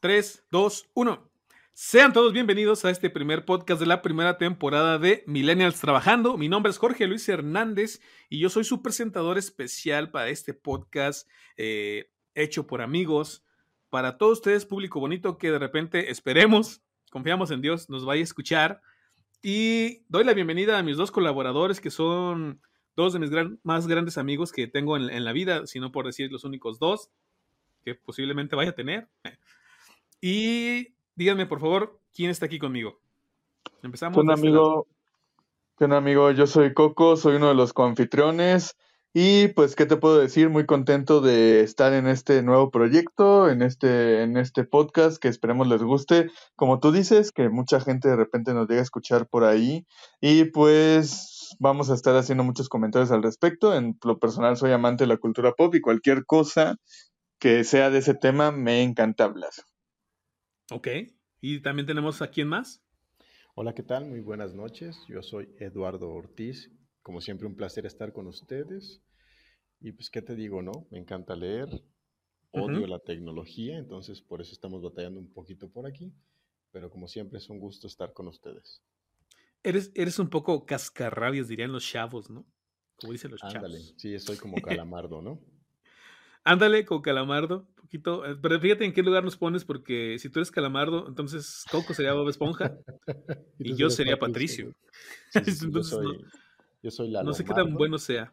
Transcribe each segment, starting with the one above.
3, 2, 1. Sean todos bienvenidos a este primer podcast de la primera temporada de Millennials Trabajando. Mi nombre es Jorge Luis Hernández y yo soy su presentador especial para este podcast eh, hecho por amigos. Para todos ustedes, público bonito que de repente esperemos, confiamos en Dios, nos vaya a escuchar. Y doy la bienvenida a mis dos colaboradores que son dos de mis más grandes amigos que tengo en, en la vida, si no por decir los únicos dos que posiblemente vaya a tener. Y díganme, por favor, ¿quién está aquí conmigo? Empezamos. Un este amigo, un amigo, yo soy Coco, soy uno de los coanfitriones. Y pues, ¿qué te puedo decir? Muy contento de estar en este nuevo proyecto, en este, en este podcast que esperemos les guste. Como tú dices, que mucha gente de repente nos llega a escuchar por ahí. Y pues vamos a estar haciendo muchos comentarios al respecto. En lo personal soy amante de la cultura pop y cualquier cosa que sea de ese tema me encanta hablar. Ok. ¿Y también tenemos a quién más? Hola, ¿qué tal? Muy buenas noches. Yo soy Eduardo Ortiz. Como siempre, un placer estar con ustedes. Y pues, ¿qué te digo, no? Me encanta leer. Odio la tecnología, entonces por eso estamos batallando un poquito por aquí. Pero como siempre, es un gusto estar con ustedes. Eres, eres un poco cascarrabias, dirían los chavos, ¿no? Como dicen los Ándale. Sí, soy como calamardo, ¿no? Ándale con Calamardo, poquito. Eh, pero fíjate en qué lugar nos pones, porque si tú eres Calamardo, entonces Coco sería Bob Esponja y, yo sería Patricio. yo, soy, la no sé qué tan bueno sea.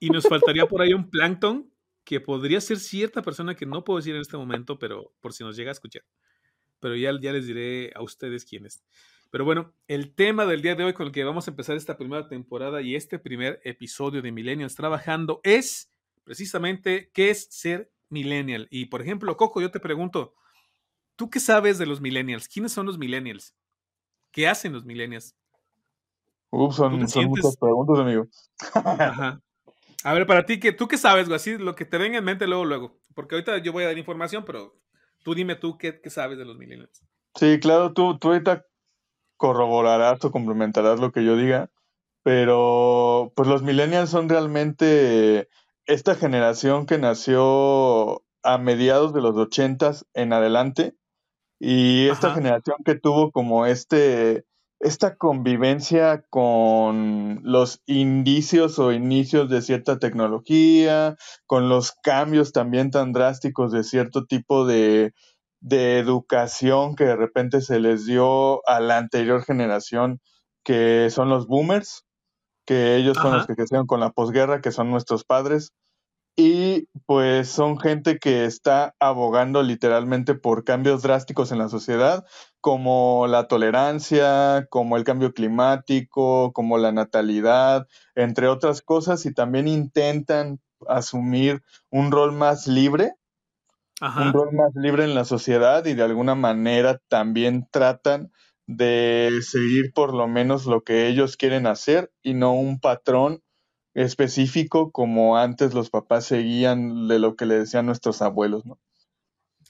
Y nos faltaría por ahí un Plankton, que podría ser cierta persona que no puedo decir en este momento, pero por si nos llega a escuchar. Pero ya, ya les diré a ustedes quién es. Pero bueno, el tema del día de hoy con el que vamos a empezar esta primera temporada y este primer episodio de Millennials Trabajando es precisamente qué es ser millennial. Y por ejemplo, Coco, yo te pregunto, ¿tú qué sabes de los millennials? ¿Quiénes son los millennials? ¿Qué hacen los millennials? Uf, son, muchas preguntas, amigo. Ajá. A ver, para ti, ¿tú qué sabes, güey? Así, lo que te venga en mente luego, luego. Porque ahorita yo voy a dar información, pero tú dime tú qué, sabes de los millennials. Sí, claro, tú, tú ahorita corroborarás o complementarás lo que yo diga, pero pues los millennials son realmente esta generación que nació a mediados de los ochentas en adelante y esta generación que tuvo como este esta convivencia con los indicios o inicios de cierta tecnología, con los cambios también tan drásticos de cierto tipo de, de educación que de repente se les dio a la anterior generación, que son los boomers, que ellos son los que crecieron con la posguerra, que son nuestros padres. Y pues son gente que está abogando literalmente por cambios drásticos en la sociedad, como la tolerancia, como el cambio climático, como la natalidad, entre otras cosas, y también intentan asumir un rol más libre, un rol más libre en la sociedad y de alguna manera también tratan de seguir por lo menos lo que ellos quieren hacer y no un patrón específico como antes los papás seguían de lo que le decían nuestros abuelos, ¿no?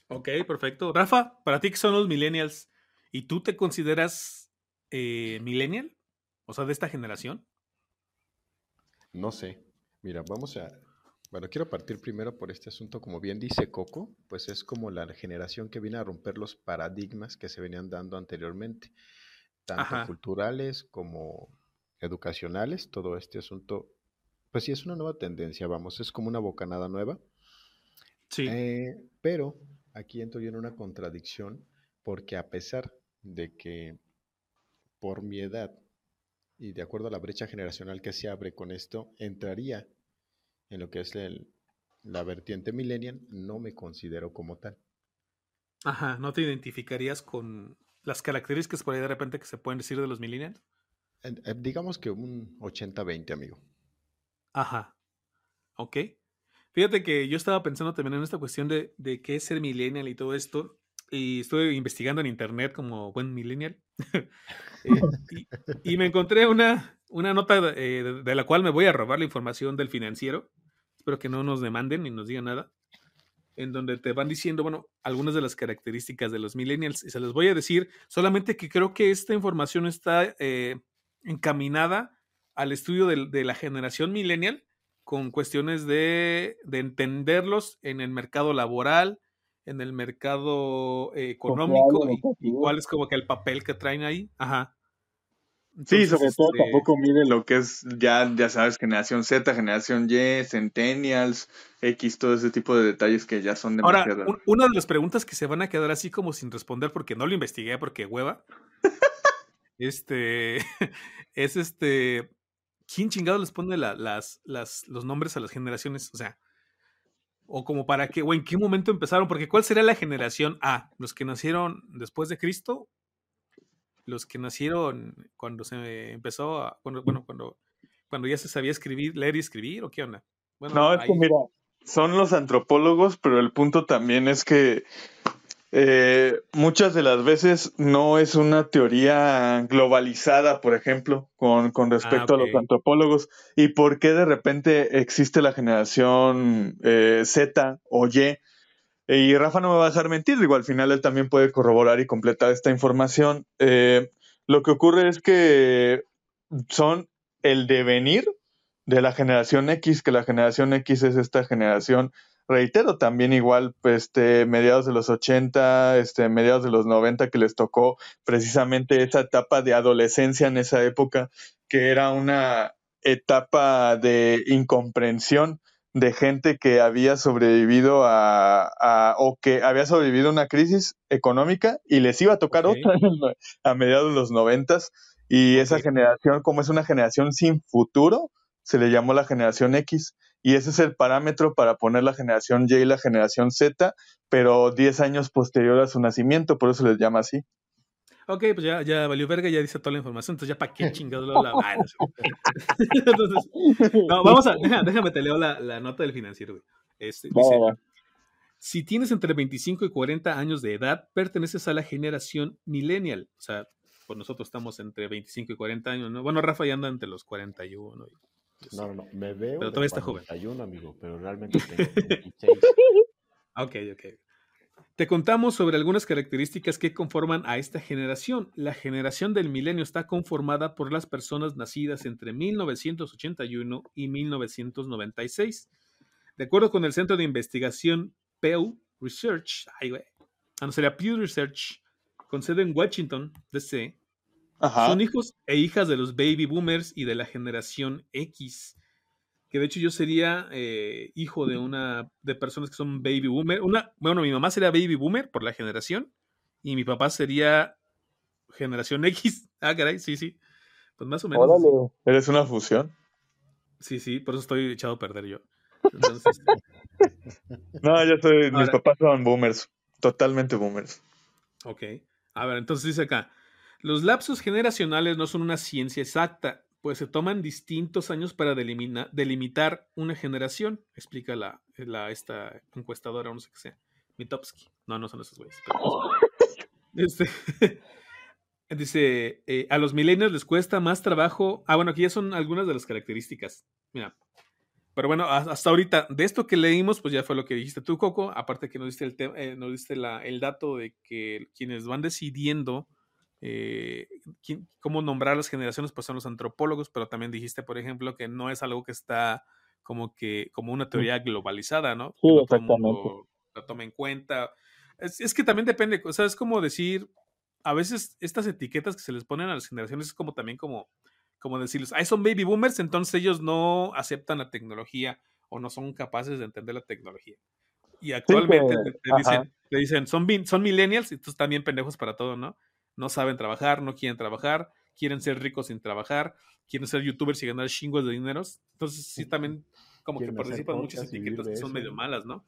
Ok, perfecto. Rafa, para ti, ¿qué son los millennials? ¿Y tú te consideras eh, millennial? O sea, de esta generación. No sé. Mira, vamos a... Bueno, quiero partir primero por este asunto, como bien dice Coco, pues es como la generación que viene a romper los paradigmas que se venían dando anteriormente, tanto culturales como educacionales, todo este asunto, pues sí es una nueva tendencia, vamos, es como una bocanada nueva. Sí. Eh, pero aquí entro yo en una contradicción, porque a pesar de que por mi edad y de acuerdo a la brecha generacional que se abre con esto, entraría en lo que es la vertiente millennial, no me considero como tal. Ajá, ¿no te identificarías con las características por ahí de repente que se pueden decir de los millennials? Eh, digamos que un 80-20, amigo. Ajá. Ok. Fíjate que yo estaba pensando también en esta cuestión de, de qué es ser millennial y todo esto. Y estuve investigando en internet como buen millennial. Eh, y, me encontré una, una nota eh, de la cual me voy a robar la información del financiero espero que no nos demanden ni nos digan nada, en donde te van diciendo, bueno, algunas de las características de los millennials, y se les voy a decir, solamente que creo que esta información está eh, encaminada al estudio de, la generación millennial con cuestiones de, entenderlos en el mercado laboral, en el mercado eh, económico y, cuál es como que el papel que traen ahí. Ajá. Sí, sobre todo este tampoco mide lo que es ya, ya sabes, generación Z, generación Y, Centennials, X, todo ese tipo de detalles que ya son demasiado. Ahora, una de las preguntas que se van a quedar así como sin responder porque no lo investigué, porque hueva. este es este. ¿Quién chingado les pone las, las, los nombres a las generaciones? O sea, o como para qué, o en qué momento empezaron, porque ¿cuál sería la generación A? ¿Los que nacieron después de Cristo? ¿Los que nacieron cuando se empezó a, bueno, cuando, cuando ya se sabía escribir, leer y escribir, o qué onda? no, es que mira, son los antropólogos, pero el punto también es que eh, muchas de las veces no es una teoría globalizada, por ejemplo, con, con respecto a los antropólogos. ¿Y por qué de repente existe la generación eh, Z o Y? Y Rafa no me va a dejar mentir, digo, al final él también puede corroborar y completar esta información. Eh, lo que ocurre es que son el devenir de la generación X, que la generación X es esta generación reitero, también igual, este, mediados de los 80, este, mediados de los 90, que les tocó precisamente esa etapa de adolescencia en esa época, que era una etapa de incomprensión de gente que había sobrevivido a, o que había sobrevivido a una crisis económica y les iba a tocar otra a mediados de los noventas. Y esa generación como es una generación sin futuro se le llamó la generación X. Y ese es el parámetro para poner la generación Y y la generación Z, pero 10 años posterior a su nacimiento, por eso les llama así. Ok, pues ya, ya valió verga, ya dice toda la información, entonces ya para qué chingados lo la... entonces, no, vamos a, déjame, te leo la, la nota del financiero, güey. Este, dice, si tienes entre 25 y 40 años de edad, perteneces a la generación millennial. O sea, pues nosotros estamos entre 25 y 40 años, ¿no? Bueno, Rafa ya anda entre los 41, ¿no? No, no, no, me veo. Pero todavía está joven. amigo, pero realmente tengo 26. ok, ok. Te contamos sobre algunas características que conforman a esta generación. La generación del milenio está conformada por las personas nacidas entre 1981 y 1996. De acuerdo con el Centro de Investigación Pew Research, ay, güey, ah, no sería Pew Research, con sede en Washington, D.C., son hijos e hijas de los baby boomers y de la generación X. Que de hecho yo sería eh, hijo de una de personas que son baby boomer. Una, bueno, mi mamá sería baby boomer por la generación y mi papá sería generación X. Ah, caray, sí, sí. Pues más o menos. ¿Eres una fusión? Sí, sí, por eso estoy echado a perder yo. no, yo soy. mis papás son boomers. Totalmente boomers. Ok. A ver, entonces dice acá. Los lapsos generacionales no son una ciencia exacta, pues se toman distintos años para delimitar una generación, explica la, esta encuestadora, no sé qué sea, Mitowski. No, no son esos güeyes. Este, dice, eh, a los millennials les cuesta más trabajo. Ah, bueno, aquí ya son algunas de las características. Mira. Pero bueno, hasta ahorita, de esto que leímos, pues ya fue lo que dijiste tú, Coco. Aparte que nos diste el, eh, nos diste el dato de que quienes van decidiendo eh, cómo nombrar las generaciones, pues son los antropólogos, pero también dijiste, por ejemplo, que no es algo que está como que, como una teoría globalizada, ¿no? Sí, exactamente. Lo toma en cuenta. Es, que también depende, o sea, es como decir, a veces estas etiquetas que se les ponen a las generaciones es como también como, como decirles, ay, son baby boomers, entonces ellos no aceptan la tecnología o no son capaces de entender la tecnología. Y actualmente te, dicen, dicen, son, son millennials, y tú también pendejos para todo, ¿no? No saben trabajar, no quieren trabajar, quieren ser ricos sin trabajar, quieren ser youtubers y ganar chingos de dineros. Entonces sí también como que participan muchas etiquetas que son medio malas, ¿no?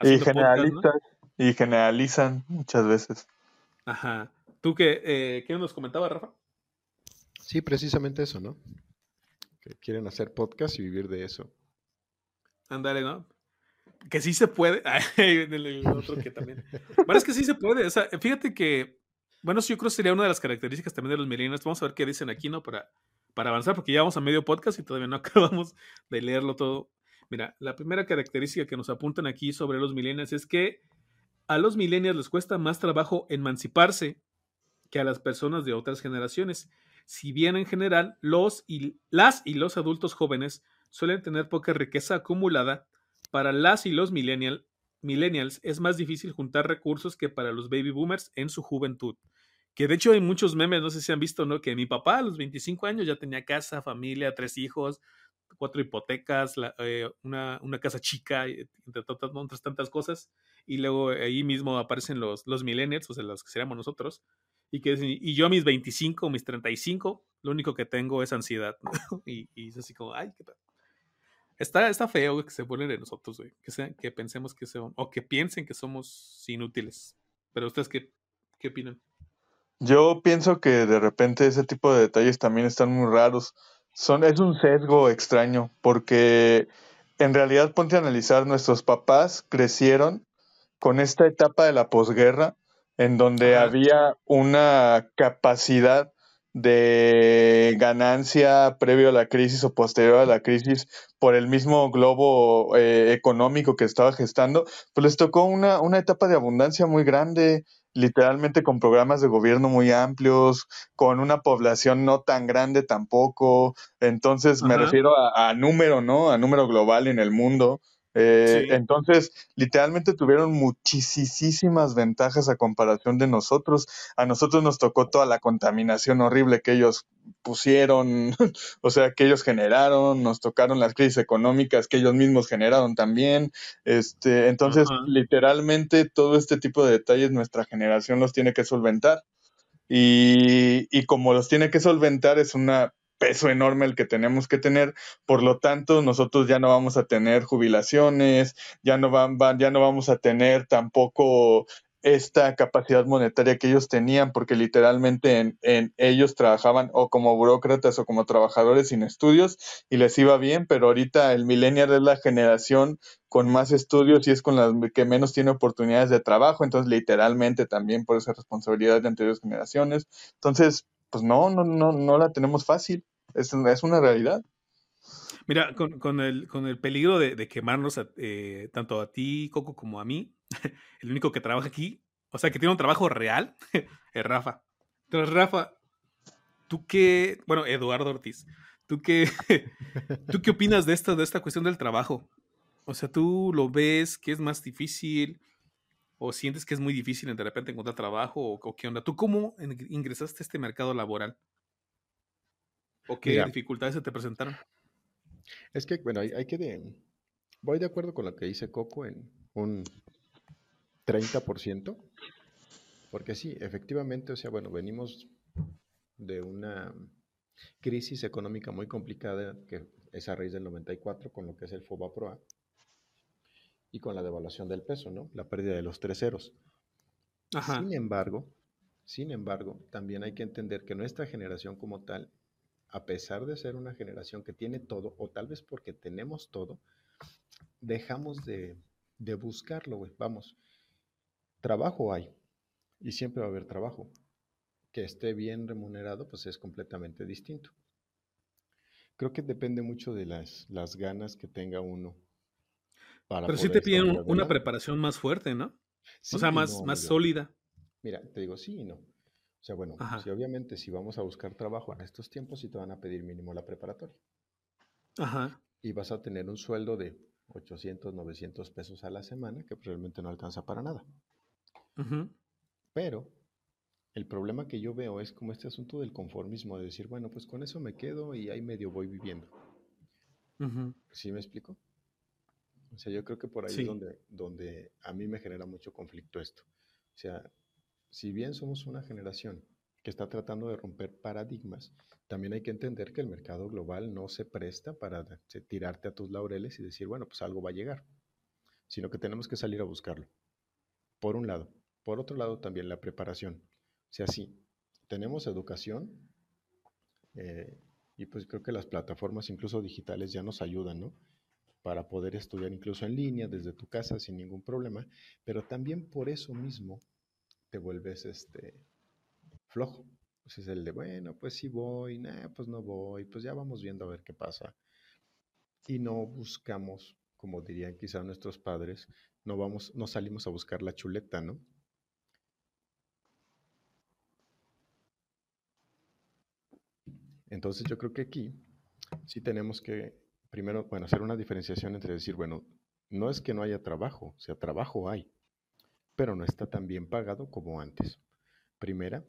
y generalizan, y generalizan muchas veces. Ajá. ¿Tú qué, eh, qué nos comentaba, Rafa? Sí, precisamente eso, ¿no? Que quieren hacer podcast y vivir de eso. Ándale, ¿no? Que sí se puede. el otro que también. Bueno, es que sí se puede. O sea, fíjate que bueno, yo creo que sería una de las características también de los millennials. Vamos a ver qué dicen aquí, ¿no? Para, para avanzar, porque ya vamos a medio podcast y todavía no acabamos de leerlo todo. Mira, la primera característica que nos apuntan aquí sobre los millennials es que a los millennials les cuesta más trabajo emanciparse que a las personas de otras generaciones. Si bien en general los y las y los adultos jóvenes suelen tener poca riqueza acumulada, para las y los millennials millennials es más difícil juntar recursos que para los baby boomers en su juventud. Que de hecho hay muchos memes, no sé si han visto, ¿no? Que mi papá a los 25 años ya tenía casa, familia, tres hijos, cuatro hipotecas, eh, una, casa chica, entre otras tantas cosas. Y luego ahí mismo aparecen los, los millennials, o sea, los que seríamos nosotros. Y, que, y yo a mis 25, mis 35, lo único que tengo es ansiedad. y, y, es así como, ay, qué tal. Está, está feo que se burlen de nosotros, güey. Que, que pensemos que son, o que piensen que somos inútiles. Pero ustedes, ¿qué, qué opinan? Yo pienso que de repente ese tipo de detalles también están muy raros. Son, es un sesgo extraño, porque en realidad ponte a analizar, nuestros papás crecieron con esta etapa de la posguerra, en donde había una capacidad de ganancia previo a la crisis o posterior a la crisis por el mismo globo eh, económico que estaba gestando, pues les tocó una, una etapa de abundancia muy grande, literalmente con programas de gobierno muy amplios, con una población no tan grande tampoco. Entonces me refiero a, a, número, ¿no? A número global en el mundo. Eh, entonces, literalmente tuvieron muchísimas ventajas a comparación de nosotros. A nosotros nos tocó toda la contaminación horrible que ellos pusieron, o sea, que ellos generaron, nos tocaron las crisis económicas que ellos mismos generaron también. Este, entonces, literalmente todo este tipo de detalles nuestra generación los tiene que solventar. Y, y como los tiene que solventar es una peso enorme el que tenemos que tener, por lo tanto nosotros ya no vamos a tener jubilaciones, ya no, van, ya no vamos a tener tampoco esta capacidad monetaria que ellos tenían, porque literalmente en, en, ellos trabajaban o como burócratas o como trabajadores sin estudios y les iba bien, pero ahorita el millennial es la generación con más estudios y es con la que menos tiene oportunidades de trabajo, entonces literalmente también por esa responsabilidad de anteriores generaciones. Entonces, pues no, no, no, no la tenemos fácil. Es, es una realidad. Mira, con, con, el, con el peligro de, quemarnos eh, tanto a ti, Coco, como a mí, el único que trabaja aquí, o sea, que tiene un trabajo real, es Rafa. Entonces, Rafa, tú qué, bueno, Eduardo Ortiz, ¿tú qué, ¿tú qué opinas de esta, de esta cuestión del trabajo? O sea, ¿tú lo ves que es más difícil? ¿O sientes que es muy difícil de repente encontrar trabajo? ¿O, qué onda? ¿Tú cómo ingresaste a este mercado laboral? ¿O qué dificultades se te presentaron? Es que, bueno, hay, que de... Voy de acuerdo con lo que dice Coco en un 30%, porque sí, efectivamente, o sea, bueno, venimos de una crisis económica muy complicada que es a raíz del 94 con lo que es el FOBAPROA y con la devaluación del peso, ¿no? La pérdida de los tres ceros. Sin embargo, sin embargo, también hay que entender que nuestra generación como tal, a pesar de ser una generación que tiene todo, o tal vez porque tenemos todo, dejamos de, de buscarlo, güey. Vamos, trabajo hay, y siempre va a haber trabajo. Que esté bien remunerado, pues es completamente distinto. Creo que depende mucho de las, las ganas que tenga uno pero sí te piden una preparación más fuerte, ¿no? o sea, más, más sólida. Mira, te digo sí y no. O sea, bueno, si obviamente si vamos a buscar trabajo en estos tiempos, sí te van a pedir mínimo la preparatoria. Ajá. Y vas a tener un sueldo de 800, 900 pesos a la semana, que realmente no alcanza para nada. Pero el problema que yo veo es como este asunto del conformismo, de decir, bueno, pues con eso me quedo y ahí medio voy viviendo. ¿Sí me explico? O sea, yo creo que por ahí es donde, donde a mí me genera mucho conflicto esto. O sea, si bien somos una generación que está tratando de romper paradigmas, también hay que entender que el mercado global no se presta para tirarte a tus laureles y decir, bueno, pues algo va a llegar, sino que tenemos que salir a buscarlo. Por un lado. Por otro lado, también la preparación. O sea, sí, tenemos educación eh, y pues creo que las plataformas, incluso digitales, ya nos ayudan, ¿no? para poder estudiar incluso en línea desde tu casa sin ningún problema, pero también por eso mismo te vuelves este flojo. Pues es el de, bueno, pues sí voy, nah, pues no voy, pues ya vamos viendo a ver qué pasa. Y no buscamos, como dirían quizá nuestros padres, no vamos, no salimos a buscar la chuleta, ¿no? Entonces yo creo que aquí sí tenemos que primero, bueno, hacer una diferenciación entre decir, bueno, no es que no haya trabajo, o sea, trabajo hay, pero no está tan bien pagado como antes. Primera.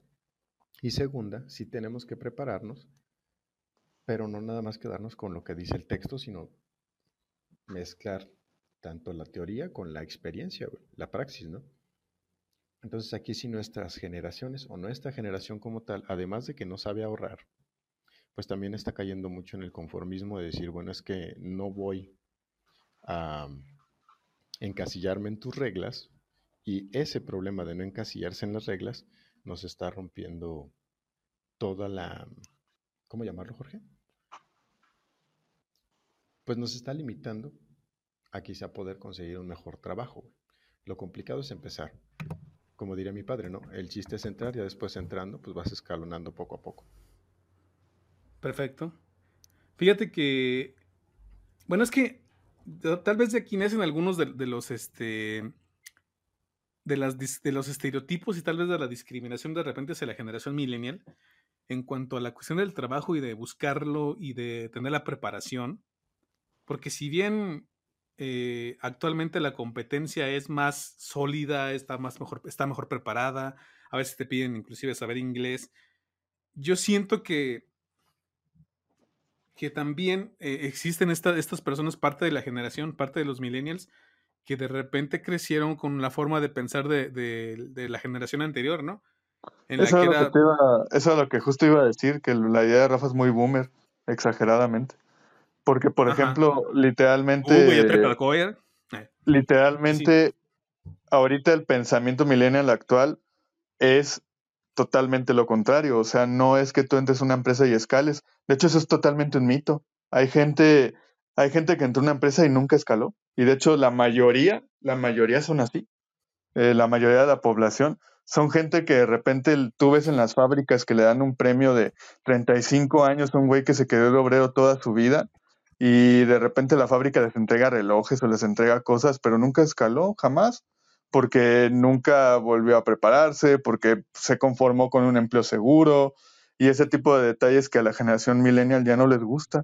Y segunda, sí tenemos que prepararnos, pero no nada más quedarnos con lo que dice el texto, sino mezclar tanto la teoría con la experiencia, la praxis, ¿no? Entonces aquí si nuestras generaciones o nuestra generación como tal, además de que no sabe ahorrar, pues también está cayendo mucho en el conformismo de decir, bueno, es que no voy a encasillarme en tus reglas y ese problema de no encasillarse en las reglas nos está rompiendo toda la... ¿Cómo llamarlo, Jorge? Pues nos está limitando a quizá poder conseguir un mejor trabajo. Lo complicado es empezar. Como diría mi padre, ¿no? El chiste es entrar y después entrando, pues vas escalonando poco a poco. Perfecto. Fíjate que, bueno, es que tal vez de aquí nacen algunos de, los, este, de, las, de los estereotipos y tal vez de la discriminación de repente hacia la generación millennial en cuanto a la cuestión del trabajo y de buscarlo y de tener la preparación. Porque si bien eh, actualmente la competencia es más sólida, está, más mejor, está mejor preparada, a veces te piden inclusive saber inglés, yo siento que que también eh, existen estas personas, parte de la generación, parte de los millennials, que de repente crecieron con la forma de pensar de, la generación anterior, ¿no? eso, es lo que justo iba a decir, que la idea de Rafa es muy boomer, exageradamente. Porque, por ejemplo, literalmente... Eh, literalmente, ahorita el pensamiento millennial actual es totalmente lo contrario. O sea, no es que tú entres a una empresa y escales. De hecho, eso es totalmente un mito. Hay gente, hay gente que entró a una empresa y nunca escaló. Y de hecho, la mayoría, la mayoría son así. Eh, la mayoría de la población son gente que de repente tú ves en las fábricas que le dan un premio de 35 años a un güey que se quedó de obrero toda su vida y de repente la fábrica les entrega relojes o les entrega cosas, pero nunca escaló, jamás porque nunca volvió a prepararse, porque se conformó con un empleo seguro y ese tipo de detalles que a la generación millennial ya no les gusta.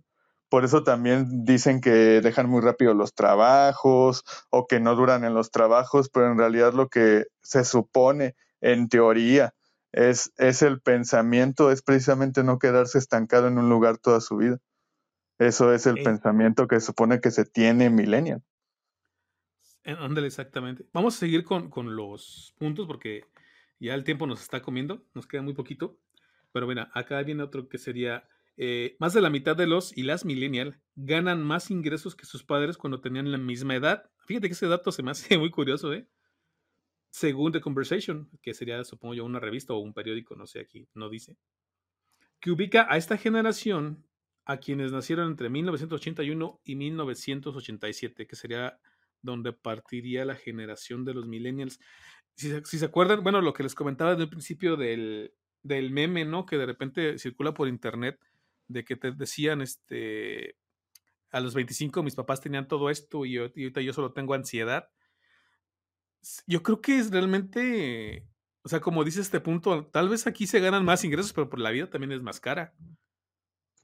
Por eso también dicen que dejan muy rápido los trabajos o que no duran en los trabajos, pero en realidad lo que se supone en teoría es, es el pensamiento, es precisamente no quedarse estancado en un lugar toda su vida. Eso es el pensamiento que se supone que se tiene millennial. Ándale, exactamente. Vamos a seguir con, los puntos porque ya el tiempo nos está comiendo, nos queda muy poquito. Pero bueno, acá viene otro que sería, eh, más de la mitad de los y las millennial ganan más ingresos que sus padres cuando tenían la misma edad. Fíjate que ese dato se me hace muy curioso, ¿eh? Según The Conversation, que sería, supongo yo, una revista o un periódico, no sé, aquí no dice, que ubica a esta generación a quienes nacieron entre 1981 y 1987, que sería donde partiría la generación de los millennials. Si, se acuerdan, bueno, lo que les comentaba desde el principio del, del meme, ¿no? Que de repente circula por internet, de que te decían, este, a los 25 mis papás tenían todo esto y, ahorita yo solo tengo ansiedad. Yo creo que es realmente, o sea, como dice este punto, tal vez aquí se ganan más ingresos, pero por la vida también es más cara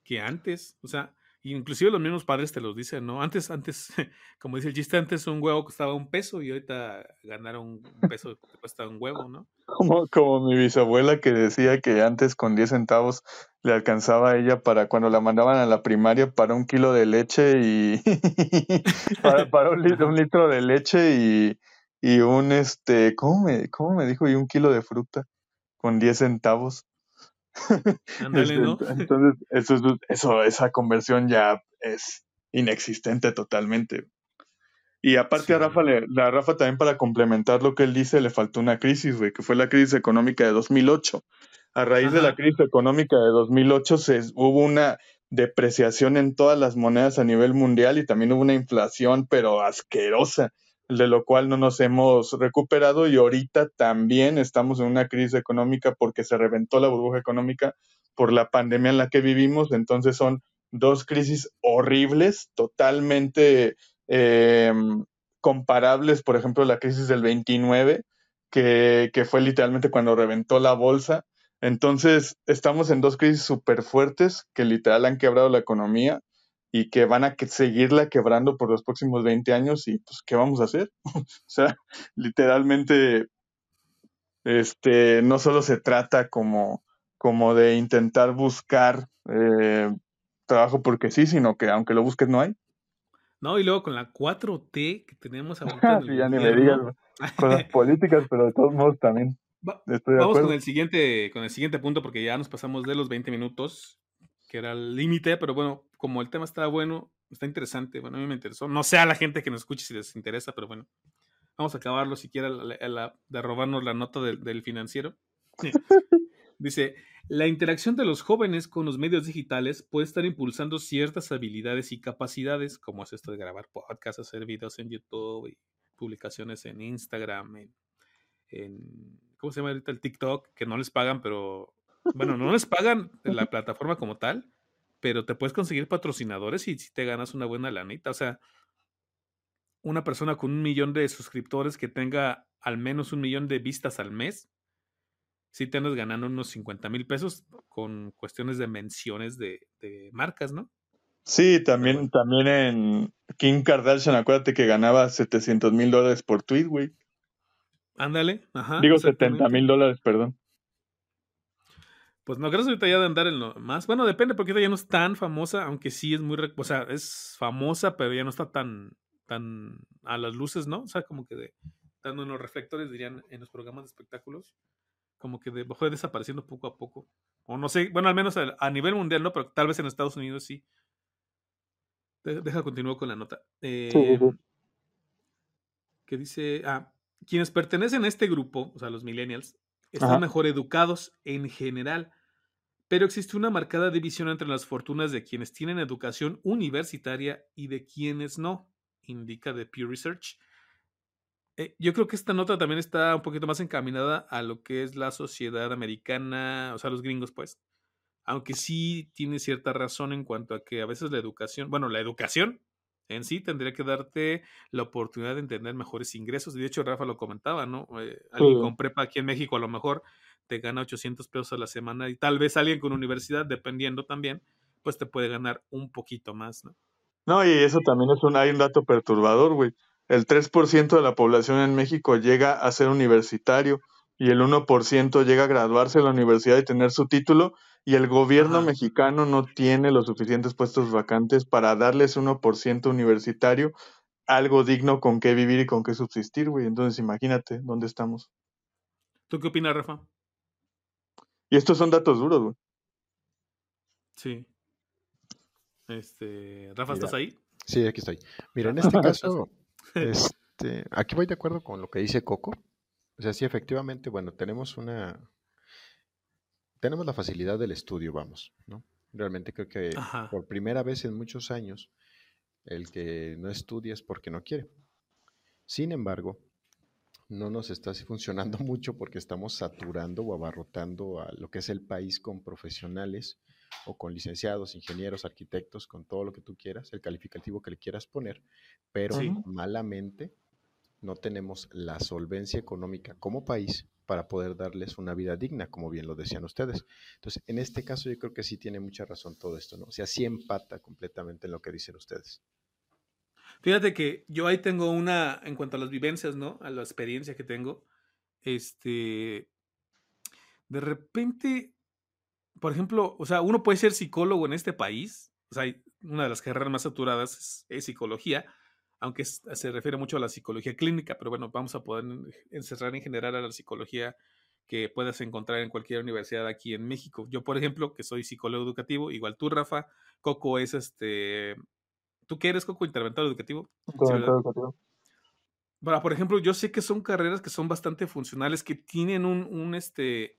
que antes. O sea, Inclusive los mismos padres te los dicen, ¿no? Antes, antes, como dice el chiste, antes un huevo costaba un peso y ahorita ganaron un peso cuesta un huevo, ¿no? Como, como mi bisabuela que decía que antes con 10 centavos le alcanzaba a ella para cuando la mandaban a la primaria para un kilo de leche y para, un, litro, un, litro, de leche y, y un este, ¿cómo me, ¿cómo me dijo? Y un kilo de fruta con 10 centavos. Este, entonces, eso, eso, esa conversión ya es inexistente totalmente. Y aparte a Rafa, le, a Rafa también para complementar lo que él dice, le faltó una crisis, güey, que fue la crisis económica de 2008. A raíz de la crisis económica de 2008 se, hubo una depreciación en todas las monedas a nivel mundial y también hubo una inflación, pero asquerosa de lo cual no nos hemos recuperado y ahorita también estamos en una crisis económica porque se reventó la burbuja económica por la pandemia en la que vivimos. Entonces son dos crisis horribles, totalmente em, comparables, por ejemplo, la crisis del 29, que, que, fue literalmente cuando reventó la bolsa. Entonces estamos en dos crisis súper fuertes que literal han quebrado la economía y que van a seguirla quebrando por los próximos 20 años y pues, ¿qué vamos a hacer? o sea, literalmente, este, no solo se trata como, como de intentar buscar eh, trabajo porque sí, sino que aunque lo busques no hay. No, y luego con la 4T que tenemos ahorita. sí, ya ni me digas, con las políticas, pero de todos modos también. Vamos con el siguiente, con el siguiente punto, porque ya nos pasamos de los 20 minutos, que era el límite, pero bueno, como el tema está bueno, está interesante, bueno, a mí me interesó. No sé a la gente que nos escuche si les interesa, pero bueno, vamos a acabarlo si quiere de robarnos la nota del financiero. Dice, la interacción de los jóvenes con los medios digitales puede estar impulsando ciertas habilidades y capacidades, como es esto de grabar podcasts, hacer videos en YouTube y publicaciones en Instagram, en, ¿cómo se llama ahorita? El TikTok, que no les pagan, pero, bueno, no les pagan en la plataforma como tal, pero te puedes conseguir patrocinadores y si te ganas una buena lanita. O sea, una persona con un millón de suscriptores que tenga al menos un millón de vistas al mes, sí te andas ganando unos 50 mil pesos con cuestiones de menciones de, marcas, ¿no? Sí, también, también en Kim Kardashian, acuérdate que ganaba 700 mil dólares por tweet, güey. Ándale, ajá. Digo 70 mil dólares, perdón. Pues no, creo que ahorita ya de andar en lo más. Bueno, depende, porque ya no es tan famosa, aunque sí es muy. O sea, es famosa, pero ya no está tan, tan a las luces, ¿no? O sea, como que de, dando en los reflectores, dirían en los programas de espectáculos como que de, fue desapareciendo poco a poco. O no sé, bueno, al menos a, nivel mundial, ¿no? Pero tal vez en Estados Unidos sí. deja continuar con la nota. Eh, que dice, ah, quienes pertenecen a este grupo, o sea, los millennials, están mejor educados en general, pero existe una marcada división entre las fortunas de quienes tienen educación universitaria y de quienes no, indica The Pew Research. Eh, yo creo que esta nota también está un poquito más encaminada a lo que es la sociedad americana, o sea, los gringos, pues. Aunque sí tiene cierta razón en cuanto a que a veces la educación, bueno, la educación en sí tendría que darte la oportunidad de entender mejores ingresos. De hecho, Rafa lo comentaba, ¿no? Eh, alguien con prepa aquí en México a lo mejor te gana 800 pesos a la semana y tal vez alguien con universidad, dependiendo también, pues te puede ganar un poquito más, ¿no? No, y eso también es un, hay un dato perturbador, güey el 3% de la población en México llega a ser universitario y el 1% llega a graduarse en la universidad y tener su título y el gobierno mexicano no tiene los suficientes puestos vacantes para darles 1% universitario algo digno con qué vivir y con qué subsistir, güey. Entonces imagínate dónde estamos. ¿Tú qué opinas, Rafa? Y estos son datos duros, güey. Sí. Este, Rafa, ¿estás ahí? Sí, aquí estoy. Mira, en este caso, este, aquí voy de acuerdo con lo que dice Coco. O sea, sí, efectivamente, bueno, tenemos una. Tenemos la facilidad del estudio, vamos, ¿no? Realmente creo que por primera vez en muchos años, el que no estudia es porque no quiere. Sin embargo, no nos está funcionando mucho porque estamos saturando o abarrotando a lo que es el país con profesionales o con licenciados, ingenieros, arquitectos, con todo lo que tú quieras, el calificativo que le quieras poner, pero malamente no tenemos la solvencia económica como país para poder darles una vida digna, como bien lo decían ustedes. Entonces, en este caso yo creo que sí tiene mucha razón todo esto, ¿no? O sea, sí empata completamente en lo que dicen ustedes. Fíjate que yo ahí tengo una, en cuanto a las vivencias, ¿no? A la experiencia que tengo, este, de repente por ejemplo, o sea, uno puede ser psicólogo en este país, o sea, una de las carreras más saturadas es, psicología, aunque se refiere mucho a la psicología clínica, pero bueno, vamos a poder encerrar en general a la psicología que puedas encontrar en cualquier universidad aquí en México. Yo, por ejemplo, que soy psicólogo educativo, igual tú, Rafa, Coco es este... ¿Tú qué eres, Coco? Interventor educativo. Interventor educativo. por ejemplo, yo sé que son carreras que son bastante funcionales, que tienen un, un este,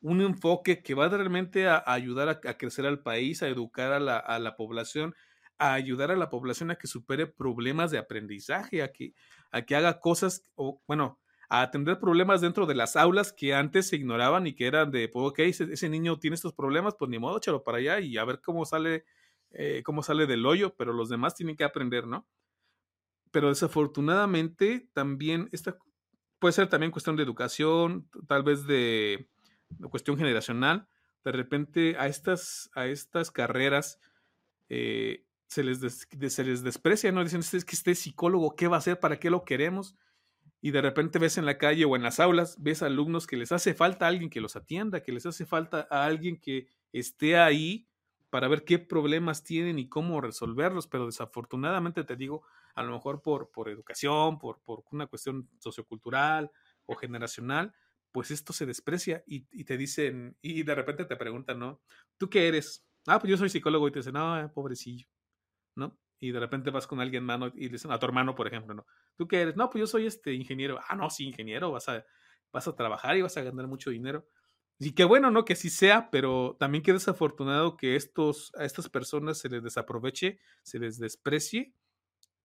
un enfoque que va realmente a, ayudar a, crecer al país, a educar a la, población, a ayudar a la población a que supere problemas de aprendizaje, a que, a que haga cosas, o bueno, a atender problemas dentro de las aulas que antes se ignoraban y que eran de, pues, ok, ese, niño tiene estos problemas, pues ni modo, échalo para allá y a ver cómo sale, eh, cómo sale del hoyo, pero los demás tienen que aprender, ¿no? Pero desafortunadamente también esta puede ser también cuestión de educación, tal vez de, cuestión generacional, de repente a estas, a estas carreras, eh, se les, se les desprecia, ¿no? Dicen, es que este psicólogo, ¿qué va a hacer? ¿Para qué lo queremos? Y de repente ves en la calle o en las aulas, ves alumnos que les hace falta a alguien que los atienda, que les hace falta a alguien que esté ahí para ver qué problemas tienen y cómo resolverlos, pero desafortunadamente te digo, a lo mejor por, por educación, por, por una cuestión sociocultural o generacional, pues esto se desprecia y, te dicen, y de repente te preguntan, ¿no? ¿Tú qué eres? Ah, pues yo soy psicólogo y te dicen, no, eh, pobrecillo, ¿no? Y de repente vas con alguien mano y le dicen a tu hermano, por ejemplo, ¿no? ¿Tú qué eres? No, pues yo soy este ingeniero. Ah, no, sí, ingeniero, vas a, vas a trabajar y vas a ganar mucho dinero. Y qué bueno, ¿no? Que sí sea, pero también qué desafortunado que estos, a estas personas se les desaproveche, se les desprecie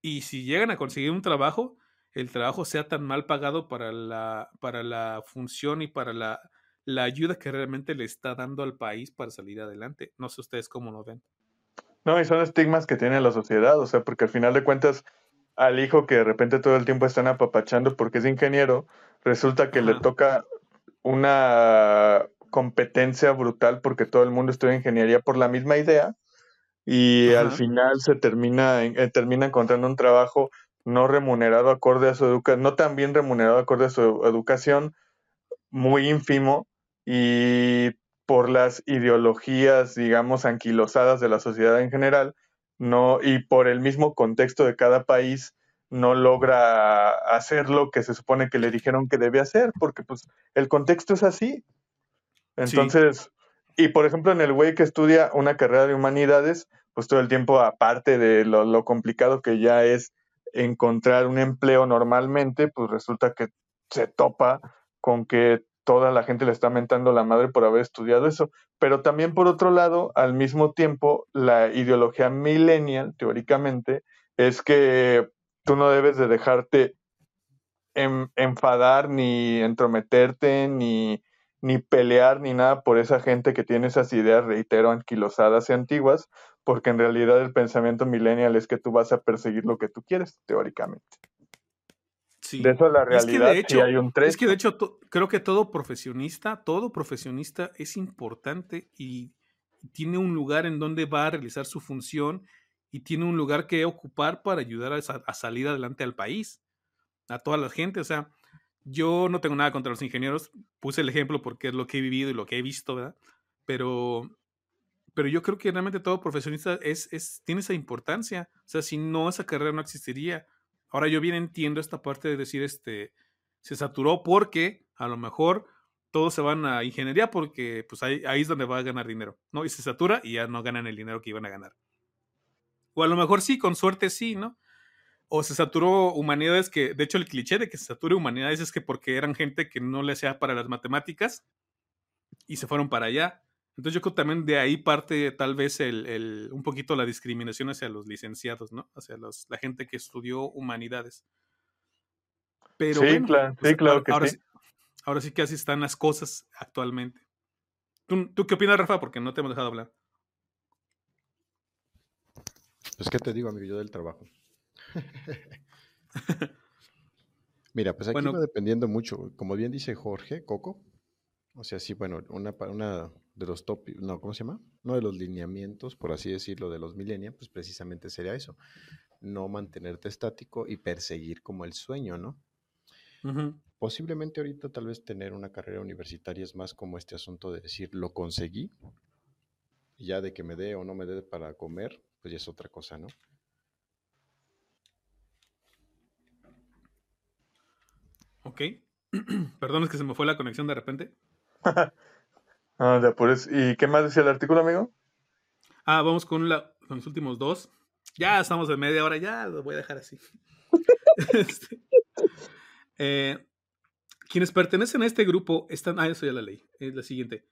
y si llegan a conseguir un trabajo, el trabajo sea tan mal pagado para la, para la función y para la, la ayuda que realmente le está dando al país para salir adelante. No sé ustedes cómo lo ven. No, y son estigmas que tiene la sociedad, o sea, porque al final de cuentas, al hijo que de repente todo el tiempo están apapachando porque es ingeniero, resulta que le toca una competencia brutal porque todo el mundo estudia ingeniería por la misma idea y al final se termina, eh, termina encontrando un trabajo no remunerado acorde a su educación, no tan bien remunerado acorde a su educación, muy ínfimo y por las ideologías, digamos, anquilosadas de la sociedad en general, no, y por el mismo contexto de cada país, no logra hacer lo que se supone que le dijeron que debe hacer, porque pues el contexto es así. Entonces, y por ejemplo, en el güey que estudia una carrera de humanidades, pues todo el tiempo, aparte de lo, complicado que ya es encontrar un empleo normalmente, pues resulta que se topa con que toda la gente le está mentando la madre por haber estudiado eso. Pero también, por otro lado, al mismo tiempo, la ideología millennial, teóricamente, es que tú no debes de dejarte enfadar, ni entrometerte, ni ni pelear ni nada por esa gente que tiene esas ideas, reitero, anquilosadas y antiguas, porque en realidad el pensamiento millennial es que tú vas a perseguir lo que tú quieres, teóricamente. Sí. De eso la realidad es que de hecho, hay un Es que de hecho creo que todo profesionista, todo profesionista es importante y tiene un lugar en donde va a realizar su función y tiene un lugar que ocupar para ayudar a, a salir adelante al país, a toda la gente, o sea, yo no tengo nada contra los ingenieros, puse el ejemplo porque es lo que he vivido y lo que he visto, ¿verdad? Pero, pero yo creo que realmente todo profesionista es, es, tiene esa importancia. O sea, si no, esa carrera no existiría. Ahora yo bien entiendo esta parte de decir, este, se saturó porque a lo mejor todos se van a ingeniería porque pues ahí, ahí es donde va a ganar dinero, ¿no? Y se satura y ya no ganan el dinero que iban a ganar. O a lo mejor sí, con suerte sí, ¿no? o se saturó humanidades que, de hecho, el cliché de que se sature humanidades es que porque eran gente que no le hacía para las matemáticas y se fueron para allá. Entonces yo creo también de ahí parte tal vez el, un poquito la discriminación hacia los licenciados, ¿no? Hacia los, la gente que estudió humanidades. Pero sí, claro, pues, sí, claro que ahora, sí. Ahora sí que así están las cosas actualmente. ¿Tú, ¿Tú, qué opinas, Rafa? Porque no te hemos dejado hablar. Pues, ¿qué te digo, amigo? Yo del trabajo. Mira, pues aquí va dependiendo mucho. Como bien dice Jorge, Coco. O sea, sí, bueno, una, una de los top, no, ¿cómo se llama? Uno de los lineamientos, por así decirlo, de los millennials, pues precisamente sería eso. No mantenerte estático y perseguir como el sueño, ¿no? Posiblemente ahorita tal vez tener una carrera universitaria es más como este asunto de decir, lo conseguí, y ya de que me dé o no me dé para comer, pues ya es otra cosa, ¿no? Ok. Perdón, es que se me fue la conexión de repente. ah, de por ¿Y qué más decía el artículo, amigo? Ah, vamos con los últimos dos. Ya estamos de media hora, ya lo voy a dejar así. Este, eh, quienes pertenecen a este grupo están. Ah, eso ya la ley. Es la siguiente.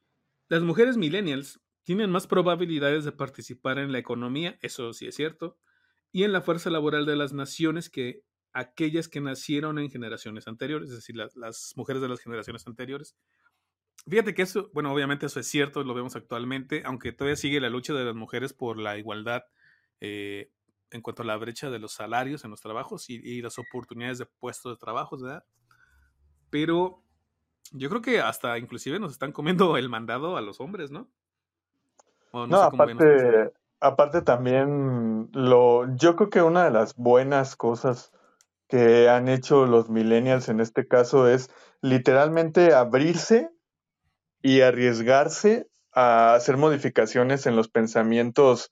Las mujeres millennials tienen más probabilidades de participar en la economía, eso sí es cierto, y en la fuerza laboral de las naciones que aquellas que nacieron en generaciones anteriores, es decir, las, mujeres de las generaciones anteriores. Fíjate que eso, bueno, obviamente eso es cierto, lo vemos actualmente, aunque todavía sigue la lucha de las mujeres por la igualdad eh, en cuanto a la brecha de los salarios en los trabajos y, las oportunidades de puestos de trabajo, ¿verdad? Pero yo creo que hasta inclusive nos están comiendo el mandado a los hombres, ¿no? no, aparte, aparte también lo, yo creo que una de las buenas cosas que han hecho los millennials en este caso es literalmente abrirse y arriesgarse a hacer modificaciones en los pensamientos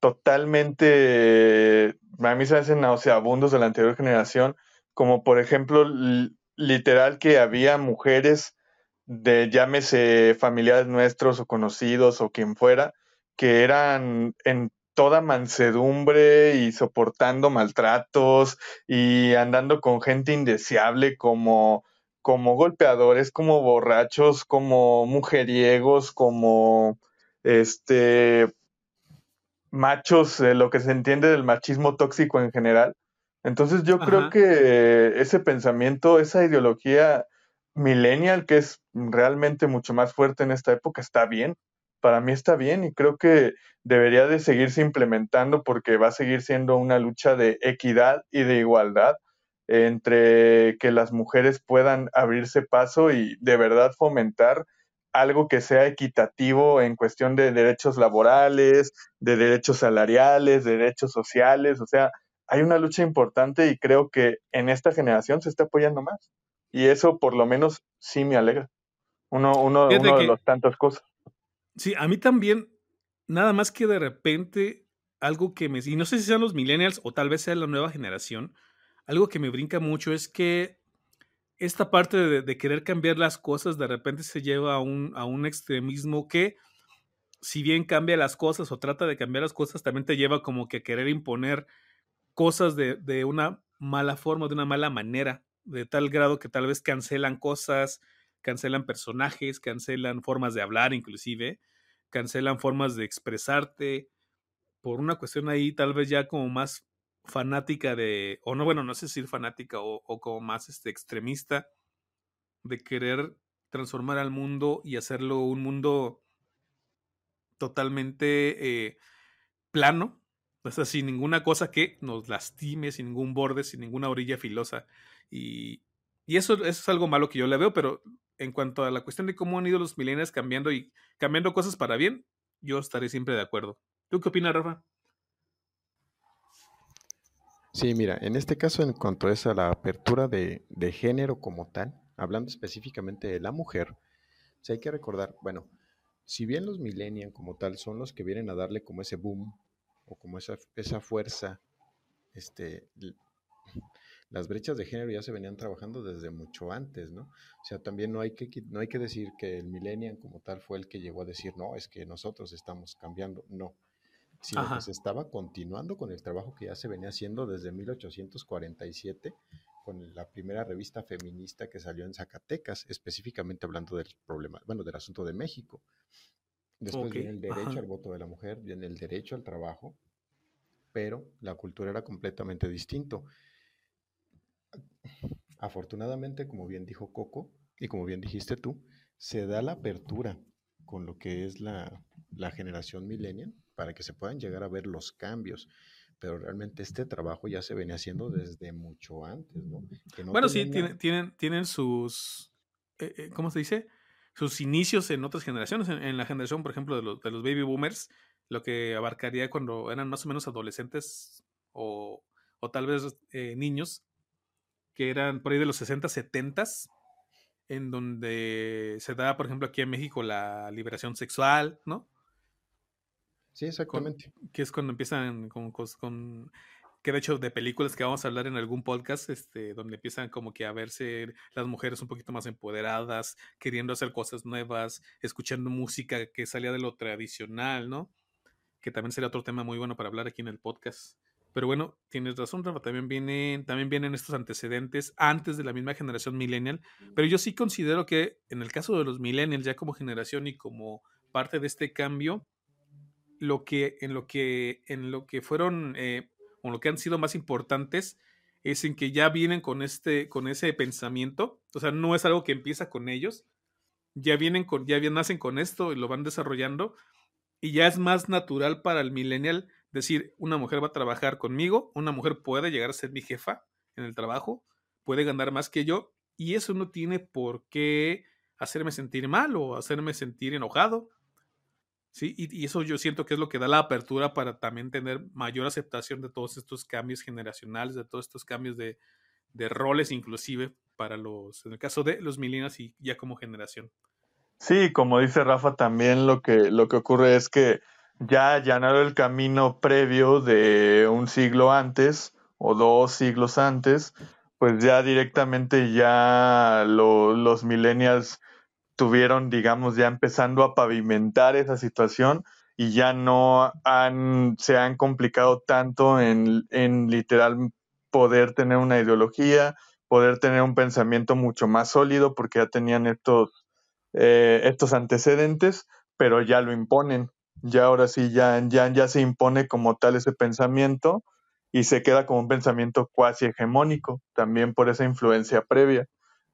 totalmente, a mí se hacen nauseabundos de la anterior generación, como por ejemplo, literal que había mujeres de llámese familiares nuestros o conocidos o quien fuera, que eran en toda mansedumbre y soportando maltratos y andando con gente indeseable como, como golpeadores, como borrachos, como mujeriegos, como este machos, lo que se entiende del machismo tóxico en general. Entonces yo creo que ese pensamiento, esa ideología millennial, que es realmente mucho más fuerte en esta época, está bien. Para mí está bien y creo que debería de seguirse implementando porque va a seguir siendo una lucha de equidad y de igualdad entre que las mujeres puedan abrirse paso y de verdad fomentar algo que sea equitativo en cuestión de derechos laborales, de derechos salariales, de derechos sociales, o sea, hay una lucha importante y creo que en esta generación se está apoyando más. Y eso por lo menos sí me alegra. Uno, uno, uno de los tantas cosas. Sí, a mí también, nada más que de repente algo que me... Y no sé si sean los millennials o tal vez sea la nueva generación, algo que me brinca mucho es que esta parte de, querer cambiar las cosas de repente se lleva a un, a un extremismo que, si bien cambia las cosas o trata de cambiar las cosas, también te lleva como que a querer imponer cosas de, de una mala forma, de una mala manera, de tal grado que tal vez cancelan cosas, cancelan personajes, cancelan formas de hablar inclusive, cancelan formas de expresarte, por una cuestión ahí tal vez ya como más fanática de, o no, bueno, no sé si fanática o, como más este, extremista, de querer transformar al mundo y hacerlo un mundo totalmente eh, plano, o sea, sin ninguna cosa que nos lastime, sin ningún borde, sin ninguna orilla filosa. Y, y eso, es algo malo que yo le veo, pero en cuanto a la cuestión de cómo han ido los millennials cambiando y cambiando cosas para bien, yo estaré siempre de acuerdo. ¿Tú qué opinas, Rafa? Sí, mira, en este caso, en cuanto a la apertura de, género como tal, hablando específicamente de la mujer, hay que recordar, bueno, si bien los millennials como tal son los que vienen a darle como ese boom o como esa, esa fuerza, este, las brechas de género ya se venían trabajando desde mucho antes, ¿no? O sea, también no hay que, no hay que decir que el millennial como tal fue el que llegó a decir, no, es que nosotros estamos cambiando, no sino que se estaba continuando con el trabajo que ya se venía haciendo desde 1847 con la primera revista feminista que salió en Zacatecas, específicamente hablando del problema, bueno, del asunto de México. Después viene el derecho al voto de la mujer, viene el derecho al trabajo, pero la cultura era completamente distinto. Afortunadamente, como bien dijo Coco y como bien dijiste tú, se da la apertura con lo que es la, la generación millennial para que se puedan llegar a ver los cambios. Pero realmente este trabajo ya se venía haciendo desde mucho antes, ¿no? bueno, sí, tienen, tienen, tienen sus, eh, eh, ¿cómo se dice? Sus inicios en otras generaciones. En, la generación, por ejemplo, de los, de los, baby boomers, lo que abarcaría cuando eran más o menos adolescentes o, o tal vez eh, niños, que eran por ahí de los 60, 70, en donde se da, por ejemplo, aquí en México la liberación sexual, ¿no? Sí, exactamente. que es cuando empiezan con, con, que de hecho de películas que vamos a hablar en algún podcast, este, donde empiezan como que a verse las mujeres un poquito más empoderadas, queriendo hacer cosas nuevas, escuchando música que salía de lo tradicional, ¿no? Que también sería otro tema muy bueno para hablar aquí en el podcast. Pero bueno, tienes razón, Rafa, también vienen, también vienen estos antecedentes antes de la misma generación millennial, pero yo sí considero que en el caso de los millennials, ya como generación y como parte de este cambio, lo que, en lo que, en lo que fueron, eh, o lo que han sido más importantes, es en que ya vienen con este, con ese pensamiento. O sea, no es algo que empieza con ellos. Ya vienen con, ya bien nacen con esto y lo van desarrollando. Y ya es más natural para el millennial decir, una mujer va a trabajar conmigo, una mujer puede llegar a ser mi jefa en el trabajo, puede ganar más que yo, y eso no tiene por qué hacerme sentir mal o hacerme sentir enojado Sí, y, eso yo siento que es lo que da la apertura para también tener mayor aceptación de todos estos cambios generacionales, de todos estos cambios de, roles, inclusive para los, en el caso de los millennials y ya como generación. Sí, como dice Rafa, también lo que, lo que ocurre es que ya allanaron el camino previo de un siglo antes o dos siglos antes, pues ya directamente ya los millennials tuvieron, digamos, ya empezando a pavimentar esa situación y ya no han, se han complicado tanto en, literal poder tener una ideología, poder tener un pensamiento mucho más sólido porque ya tenían estos, eh, estos antecedentes, pero ya lo imponen. Ya ahora sí, ya, ya se impone como tal ese pensamiento y se queda como un pensamiento cuasi hegemónico, también por esa influencia previa.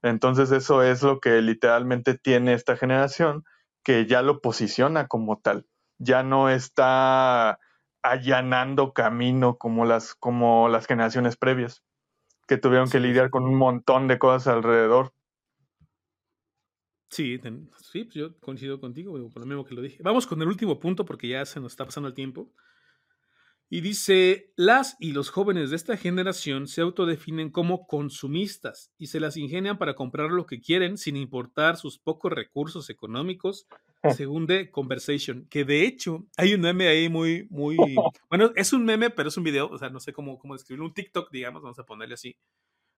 Entonces eso es lo que literalmente tiene esta generación, que ya lo posiciona como tal, ya no está allanando camino como las, como las generaciones previas, que tuvieron que lidiar con un montón de cosas alrededor. Sí, sí, pues yo coincido contigo, por lo mismo que lo dije. Vamos con el último punto porque ya se nos está pasando el tiempo. Y dice, las y los jóvenes de esta generación se autodefinen como consumistas y se las ingenian para comprar lo que quieren sin importar sus pocos recursos económicos, ah. según The Conversation, que de hecho hay un meme ahí muy, muy, bueno, es un meme, pero es un video, o sea, no sé cómo, cómo describirlo, un TikTok, digamos, vamos a ponerle así,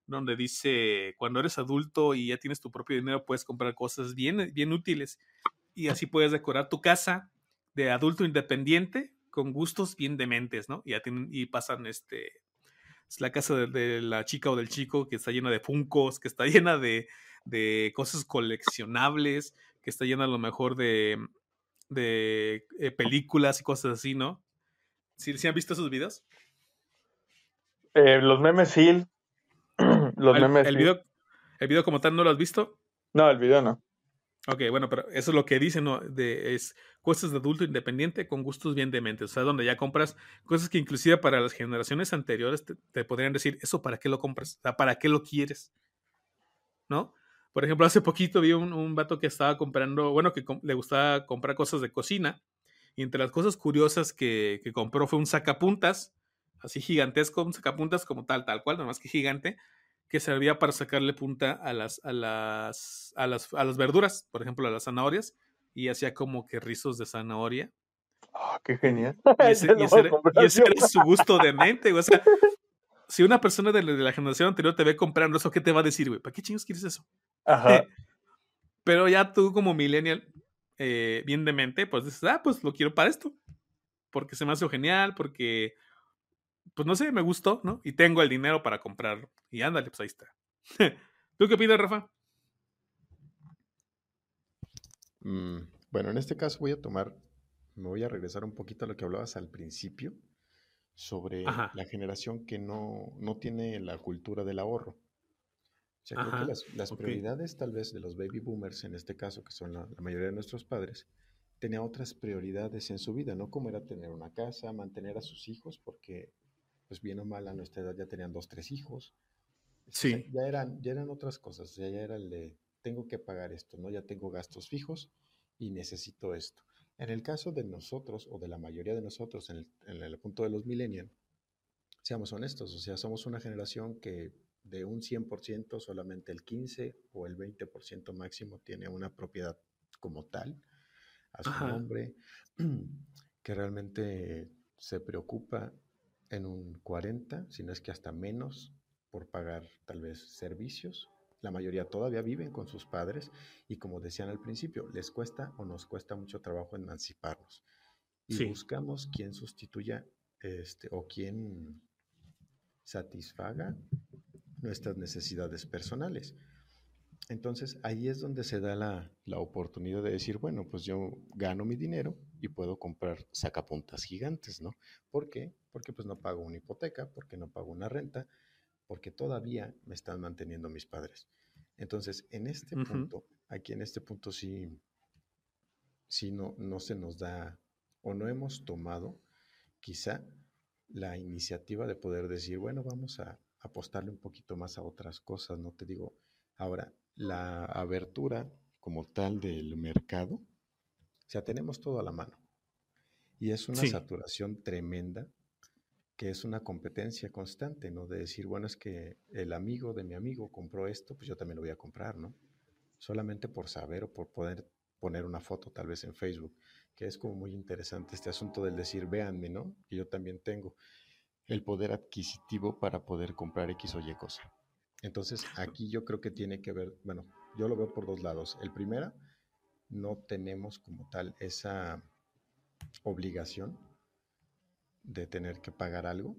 donde dice, cuando eres adulto y ya tienes tu propio dinero, puedes comprar cosas bien, bien útiles y así puedes decorar tu casa de adulto independiente con gustos bien dementes, ¿no? Y, ya tienen, y pasan este, es la casa de, la chica o del chico que está llena de funcos, que está llena de, de cosas coleccionables, que está llena a lo mejor de, de eh, películas y cosas así, ¿no? ¿Sí, ¿Sí, han visto esos videos? Eh, los memes sí. los el, memes el video, ¿El video como tal no lo has visto? No, el video no. Ok, bueno, pero eso es lo que dicen, ¿no? De, es cosas de adulto independiente con gustos bien dementes. O sea, donde ya compras cosas que inclusive para las generaciones anteriores te, podrían decir, ¿eso para qué lo compras? O sea, ¿para qué lo quieres? ¿No? Por ejemplo, hace poquito vi un, un vato que estaba comprando, bueno, que le gustaba comprar cosas de cocina. Y entre las cosas curiosas que, que compró fue un sacapuntas, así gigantesco, un sacapuntas como tal, tal cual, nada más que gigante que servía para sacarle punta a las, a las, a las, a las verduras, por ejemplo, a las zanahorias, y hacía como que rizos de zanahoria. Oh, ¡Qué genial! Y ese, era su gusto de mente, O sea, si una persona de la, generación anterior te ve comprando eso, ¿qué te va a decir, güey? ¿Para qué chingos quieres eso? Ajá. Pero ya tú como millennial, eh, bien de mente, pues dices, ah, pues lo quiero para esto. Porque se me hace genial, porque pues no sé, me gustó, ¿no? Y tengo el dinero para comprarlo. Y ándale, pues ahí está. ¿Tú qué opinas, Rafa? Mm, bueno, en este caso voy a tomar, me voy a regresar un poquito a lo que hablabas al principio sobre la generación que no, no, tiene la cultura del ahorro. O sea, creo que las, prioridades tal vez de los baby boomers en este caso, que son la, la mayoría de nuestros padres, tenía otras prioridades en su vida, ¿no? Como era tener una casa, mantener a sus hijos, porque pues bien o mal a nuestra edad ya tenían dos, tres hijos. Sí. ya, eran, ya eran otras cosas, ya, ya era el de, tengo que pagar esto, ¿no? Ya tengo gastos fijos y necesito esto. En el caso de nosotros, o de la mayoría de nosotros, en el, punto de los millennials, seamos honestos, o sea, somos una generación que de un 100% solamente el 15 o el 20% máximo tiene una propiedad como tal a su nombre, que realmente se preocupa en un 40, si no es que hasta menos, por pagar tal vez servicios. La mayoría todavía viven con sus padres y como decían al principio, les cuesta o nos cuesta mucho trabajo emanciparnos. Y buscamos quien sustituya este, o quien satisfaga nuestras necesidades personales. Entonces ahí es donde se da la, la, oportunidad de decir, bueno, pues yo gano mi dinero y puedo comprar sacapuntas gigantes, ¿no? ¿Por qué? Porque pues no pago una hipoteca, porque no pago una renta, porque todavía me están manteniendo mis padres. Entonces, en este punto, aquí en este punto sí, sí no, no se nos da o no hemos tomado quizá la iniciativa de poder decir, bueno, vamos a apostarle un poquito más a otras cosas, no te digo, ahora, la abertura como tal del mercado, o sea, tenemos todo a la mano. Y es una saturación tremenda que es una competencia constante, ¿no? De decir, bueno, es que el amigo de mi amigo compró esto, pues yo también lo voy a comprar, ¿no? Solamente por saber o por poder poner una foto tal vez en Facebook, que es como muy interesante este asunto del decir, véanme, ¿no? Que yo también tengo el poder adquisitivo para poder comprar X o Y cosa. Entonces, aquí yo creo que tiene que ver, bueno, yo lo veo por dos lados. El primero, no tenemos como tal esa obligación de tener que pagar algo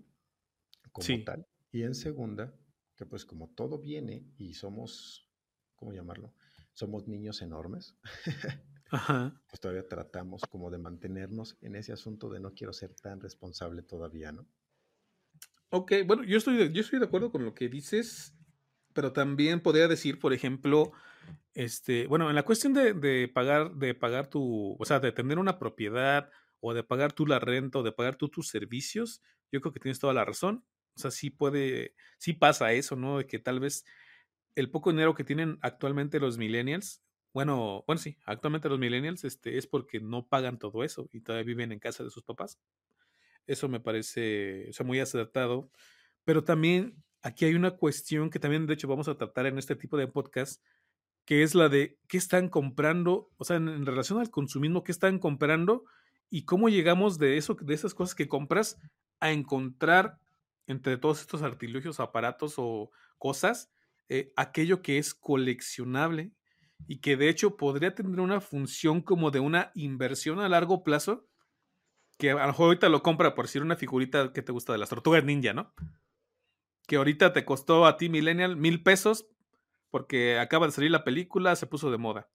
como tal. Y en segunda, que pues como todo viene y somos, ¿cómo llamarlo? Somos niños enormes. Pues todavía tratamos como de mantenernos en ese asunto de no quiero ser tan responsable todavía, ¿no? Ok, bueno, yo estoy, yo estoy de acuerdo con lo que dices, pero también podría decir, por ejemplo, este, bueno, en la cuestión de, de, pagar, de pagar tu, o sea, de tener una propiedad o de pagar tú la renta o de pagar tú tus servicios, yo creo que tienes toda la razón. O sea, sí puede, sí pasa eso, ¿no? De que tal vez el poco dinero que tienen actualmente los millennials, bueno, bueno, sí, actualmente los millennials, este, es porque no pagan todo eso y todavía viven en casa de sus papás. Eso me parece, o sea, muy acertado. Pero también aquí hay una cuestión que también, de hecho, vamos a tratar en este tipo de podcast, que es la de qué están comprando, o sea, en relación al consumismo, qué están comprando y cómo llegamos de eso, de esas cosas que compras a encontrar entre todos estos artilugios, aparatos o cosas, eh, aquello que es coleccionable y que de hecho podría tener una función como de una inversión a largo plazo, que a lo mejor ahorita lo compra por decir una figurita que te gusta de las tortugas ninja, ¿no? Que ahorita te costó a ti, Millennial, mil pesos, porque acaba de salir la película, se puso de moda.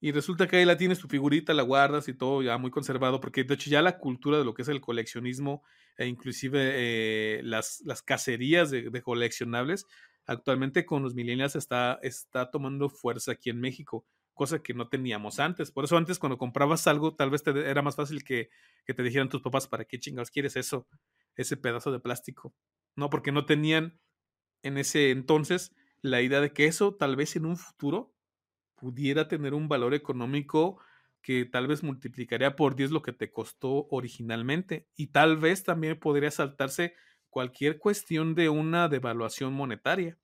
Y resulta que ahí la tienes tu figurita, la guardas y todo ya muy conservado, porque de hecho ya la cultura de lo que es el coleccionismo e inclusive eh, las, las cacerías de, coleccionables, actualmente con los millennials está, está tomando fuerza aquí en México, cosa que no teníamos antes. Por eso antes cuando comprabas algo, tal vez te, era más fácil que, que te dijeran tus papás, ¿para qué chingados quieres eso? Ese pedazo de plástico. No, porque no tenían en ese entonces la idea de que eso tal vez en un futuro pudiera tener un valor económico que tal vez multiplicaría por 10 lo que te costó originalmente y tal vez también podría saltarse cualquier cuestión de una devaluación monetaria.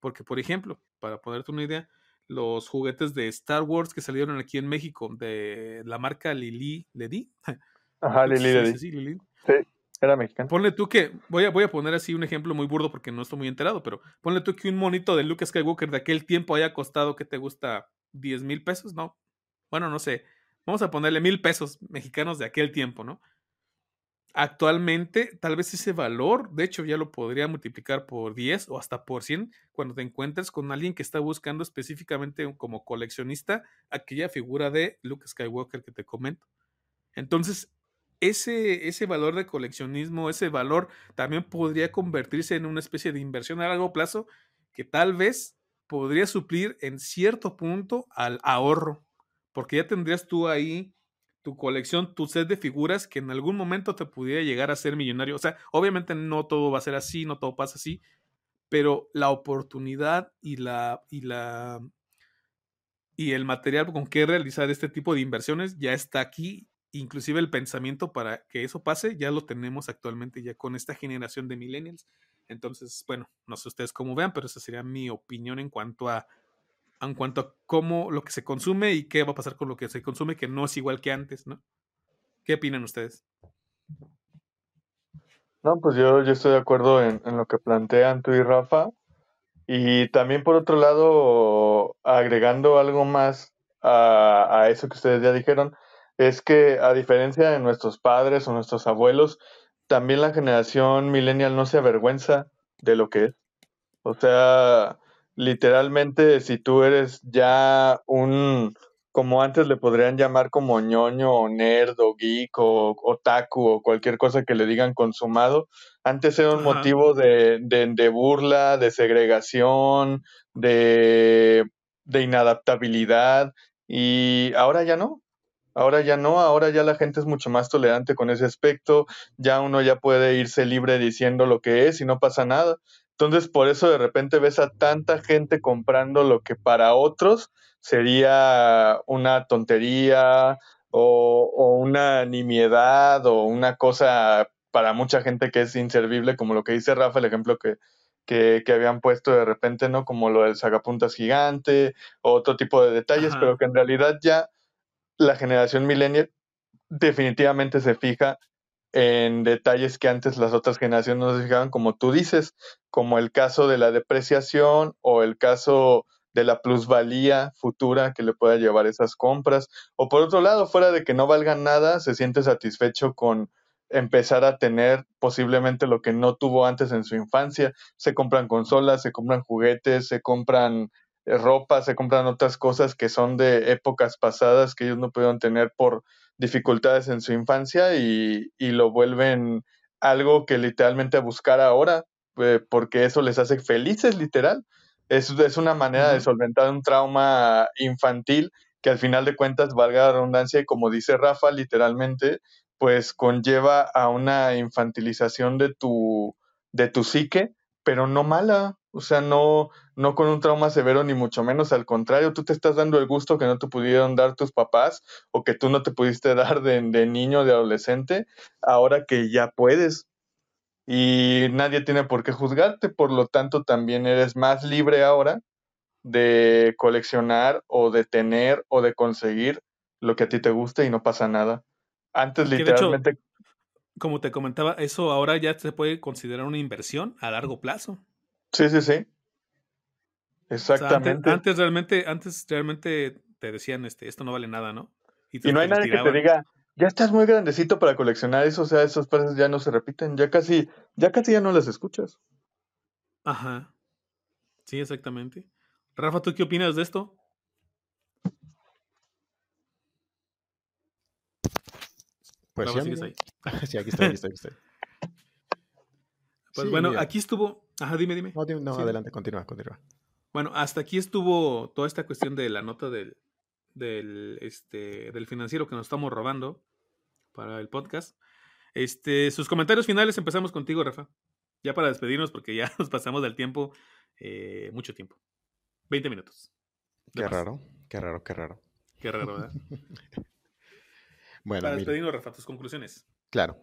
Porque, por ejemplo, para ponerte una idea, los juguetes de Star Wars que salieron aquí en México de la marca Lili, ¿Ledi? Ajá, Lili, Ledi. Sí, sí, era mexicano. Ponle tú que, voy a, voy a poner así un ejemplo muy burdo porque no estoy muy enterado, pero ponle tú que un monito de Luke Skywalker de aquel tiempo haya costado, ¿qué te gusta? 10 mil pesos, no. Bueno, no sé. Vamos a ponerle mil pesos mexicanos de aquel tiempo, ¿no? Actualmente, tal vez ese valor, de hecho, ya lo podría multiplicar por 10 o hasta por 100 cuando te encuentres con alguien que está buscando específicamente como coleccionista aquella figura de Luke Skywalker que te comento. Entonces, ese, ese valor de coleccionismo, ese valor también podría convertirse en una especie de inversión a largo plazo que tal vez podría suplir en cierto punto al ahorro, porque ya tendrías tú ahí tu colección, tu set de figuras que en algún momento te pudiera llegar a ser millonario. O sea, obviamente no todo va a ser así, no todo pasa así, pero la oportunidad y la y la y el material con que realizar este tipo de inversiones ya está aquí, inclusive el pensamiento para que eso pase ya lo tenemos actualmente ya con esta generación de millennials. Entonces, bueno, no sé ustedes cómo vean, pero esa sería mi opinión en cuanto a en cuanto a cómo lo que se consume y qué va a pasar con lo que se consume, que no es igual que antes, ¿no? ¿Qué opinan ustedes? No, pues yo, yo estoy de acuerdo en, lo que plantean tú y Rafa. Y también por otro lado, agregando algo más a, a eso que ustedes ya dijeron, es que a diferencia de nuestros padres o nuestros abuelos, también la generación millennial no se avergüenza de lo que es. O sea, literalmente, si tú eres ya un, como antes le podrían llamar como ñoño o nerd o geek o otaku o cualquier cosa que le digan consumado, antes era un motivo de, de, burla, de segregación, de, de inadaptabilidad y ahora ya no. Ahora ya no, ahora ya la gente es mucho más tolerante con ese aspecto, ya uno ya puede irse libre diciendo lo que es y no pasa nada. Entonces, por eso de repente ves a tanta gente comprando lo que para otros sería una tontería o, o una nimiedad o una cosa para mucha gente que es inservible, como lo que dice Rafa, el ejemplo que, que, que, habían puesto de repente, ¿no? Como lo del sagapuntas gigante, o otro tipo de detalles, Ajá. pero que en realidad ya la generación millennial definitivamente se fija en detalles que antes las otras generaciones no se fijaban, como tú dices, como el caso de la depreciación o el caso de la plusvalía futura que le pueda llevar esas compras. O por otro lado, fuera de que no valgan nada, se siente satisfecho con empezar a tener posiblemente lo que no tuvo antes en su infancia. Se compran consolas, se compran juguetes, se compran ropa, se compran otras cosas que son de épocas pasadas que ellos no pudieron tener por dificultades en su infancia y, y lo vuelven algo que literalmente a buscar ahora, eh, porque eso les hace felices, literal. Es, es una manera uh -huh. de solventar un trauma infantil que al final de cuentas, valga la redundancia, y como dice Rafa, literalmente, pues conlleva a una infantilización de tu, de tu psique, pero no mala, o sea, no, no con un trauma severo ni mucho menos, al contrario, tú te estás dando el gusto que no te pudieron dar tus papás o que tú no te pudiste dar de, de niño, de adolescente, ahora que ya puedes. Y nadie tiene por qué juzgarte, por lo tanto también eres más libre ahora de coleccionar o de tener o de conseguir lo que a ti te guste y no pasa nada. Antes que literalmente... Hecho, como te comentaba, eso ahora ya se puede considerar una inversión a largo plazo. Sí, sí, sí. Exactamente. O sea, antes, antes, realmente, antes realmente te decían, este, esto no vale nada, ¿no? Y, y no hay nadie que te diga, ya estás muy grandecito para coleccionar eso, o sea, esas frases ya no se repiten, ya casi, ya casi ya no las escuchas. Ajá. Sí, exactamente. Rafa, ¿tú qué opinas de esto? Pues Rafa, sí, sí, aquí estoy, aquí estoy, aquí estoy. Pues Sí, bueno, mira. aquí estuvo. Ajá, dime, dime. No, dime- no, Sí. adelante, continúa, continúa. Bueno, hasta aquí estuvo toda esta cuestión de la nota del, del, este, del financiero que nos estamos robando para el podcast. Este, sus comentarios finales empezamos contigo, Rafa. Ya para despedirnos, porque ya nos pasamos del tiempo, eh, mucho tiempo. 20 minutos. Qué más. raro, qué raro, qué raro. Qué raro, ¿verdad? Bueno, para despedirnos, Rafa, tus conclusiones. claro.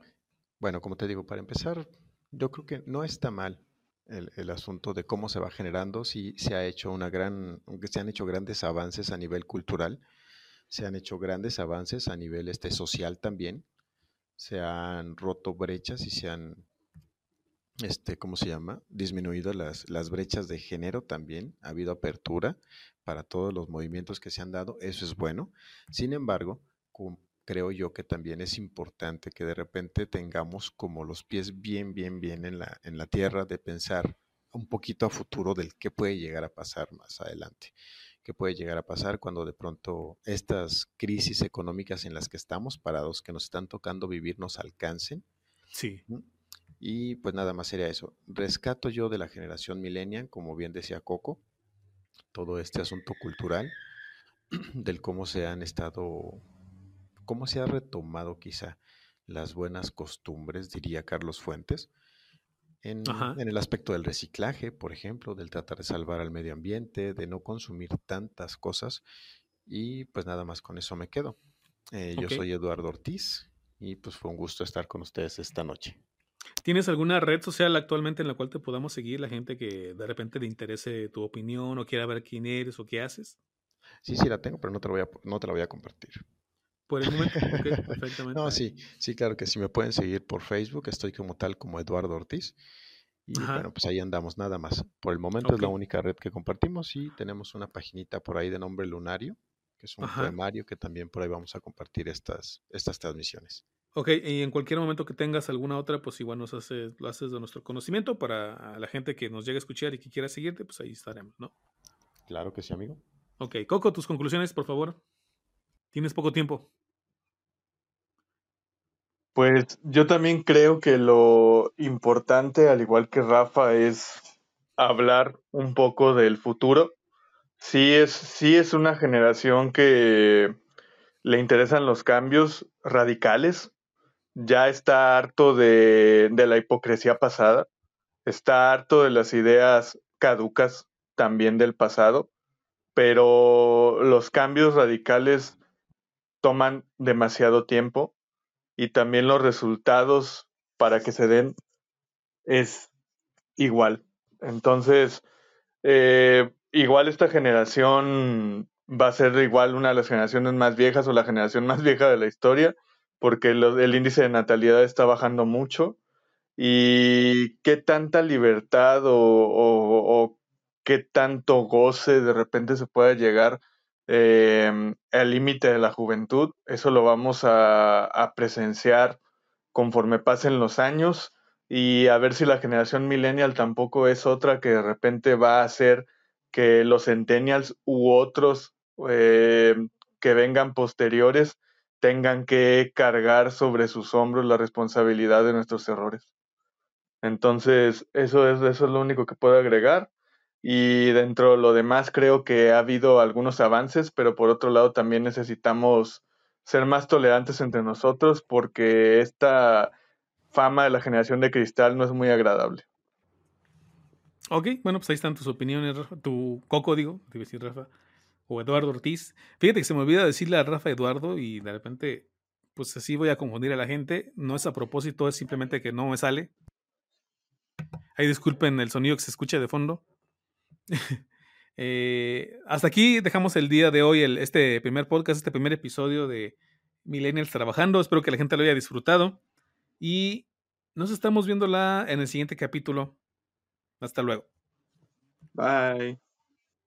Bueno, como te digo, para empezar, yo creo que no está mal el, el asunto de cómo se va generando. Sí se ha hecho una gran, se han hecho grandes avances a nivel cultural, se han hecho grandes avances a nivel este, social también. Se han roto brechas y se han, este, ¿cómo se llama? Disminuido las, las brechas de género también. Ha habido apertura para todos los movimientos que se han dado. Eso es bueno. Sin embargo, creo yo que también es importante que de repente tengamos como los pies bien, bien, bien en la, en la tierra de pensar un poquito a futuro del qué puede llegar a pasar más adelante, qué puede llegar a pasar cuando de pronto estas crisis económicas en las que estamos parados, que nos están tocando vivir, nos alcancen. Sí. Y pues nada más sería eso. Rescato yo de la generación millennial, como bien decía Coco, todo este asunto cultural, del cómo se han estado, cómo se ha retomado quizá las buenas costumbres, diría Carlos Fuentes, en, el aspecto del reciclaje, por ejemplo, del tratar de salvar al medio ambiente, de no consumir tantas cosas. Y pues nada más con eso me quedo. Eh. Yo soy Eduardo Ortiz y pues fue un gusto estar con ustedes esta noche. ¿Tienes alguna red social actualmente en la cual te podamos seguir la gente que de repente le interese tu opinión o quiera ver quién eres o qué haces? Sí, sí la tengo, pero no te, lo voy a, no te la voy a compartir. Por el momento, perfectamente. No, sí, sí, claro que sí me pueden seguir por Facebook, estoy como tal como Eduardo Ortiz. Y Ajá. bueno, pues ahí andamos, nada más. Por el momento es la única red que compartimos y tenemos una paginita por ahí de nombre Lunario, que es un Ajá. poemario que también por ahí vamos a compartir estas, estas transmisiones. Ok, y en cualquier momento que tengas alguna otra, pues igual nos haces, lo haces de nuestro conocimiento para la gente que nos llegue a escuchar y que quiera seguirte, pues ahí estaremos, ¿no? Claro que sí, amigo. Ok, Coco, tus conclusiones, por favor. Tienes poco tiempo. Pues yo también creo que lo importante, al igual que Rafa, es hablar un poco del futuro. Sí es, sí es una generación que le interesan los cambios radicales. Ya está harto de, de la hipocresía pasada. Está harto de las ideas caducas también del pasado. Pero los cambios radicales toman demasiado tiempo y también los resultados para que se den es igual. Entonces, eh, igual esta generación va a ser igual una de las generaciones más viejas o la generación más vieja de la historia, porque el índice de natalidad está bajando mucho. Y qué tanta libertad o, qué tanto goce de repente se puede llegar eh, al límite de la juventud, eso lo vamos a, presenciar conforme pasen los años y a ver si la generación millennial tampoco es otra que de repente va a hacer que los centennials u otros eh, que vengan posteriores tengan que cargar sobre sus hombros la responsabilidad de nuestros errores. Entonces, eso es, eso es lo único que puedo agregar. Y dentro de lo demás, creo que ha habido algunos avances, pero por otro lado también necesitamos ser más tolerantes entre nosotros porque esta fama de la generación de cristal no es muy agradable. Ok, bueno, pues ahí están tus opiniones, Tu coco, digo, te decir Rafa. O Eduardo Ortiz. Fíjate que se me olvida decirle a Rafa Eduardo y de repente, pues así voy a confundir a la gente. No es a propósito, es simplemente que no me sale. Ahí disculpen el sonido que se escucha de fondo. Eh, hasta aquí dejamos el día de hoy, este primer podcast, este primer episodio de Millennials Trabajando. Espero que la gente lo haya disfrutado. Y nos estamos viendo en el siguiente capítulo. Hasta luego. Bye.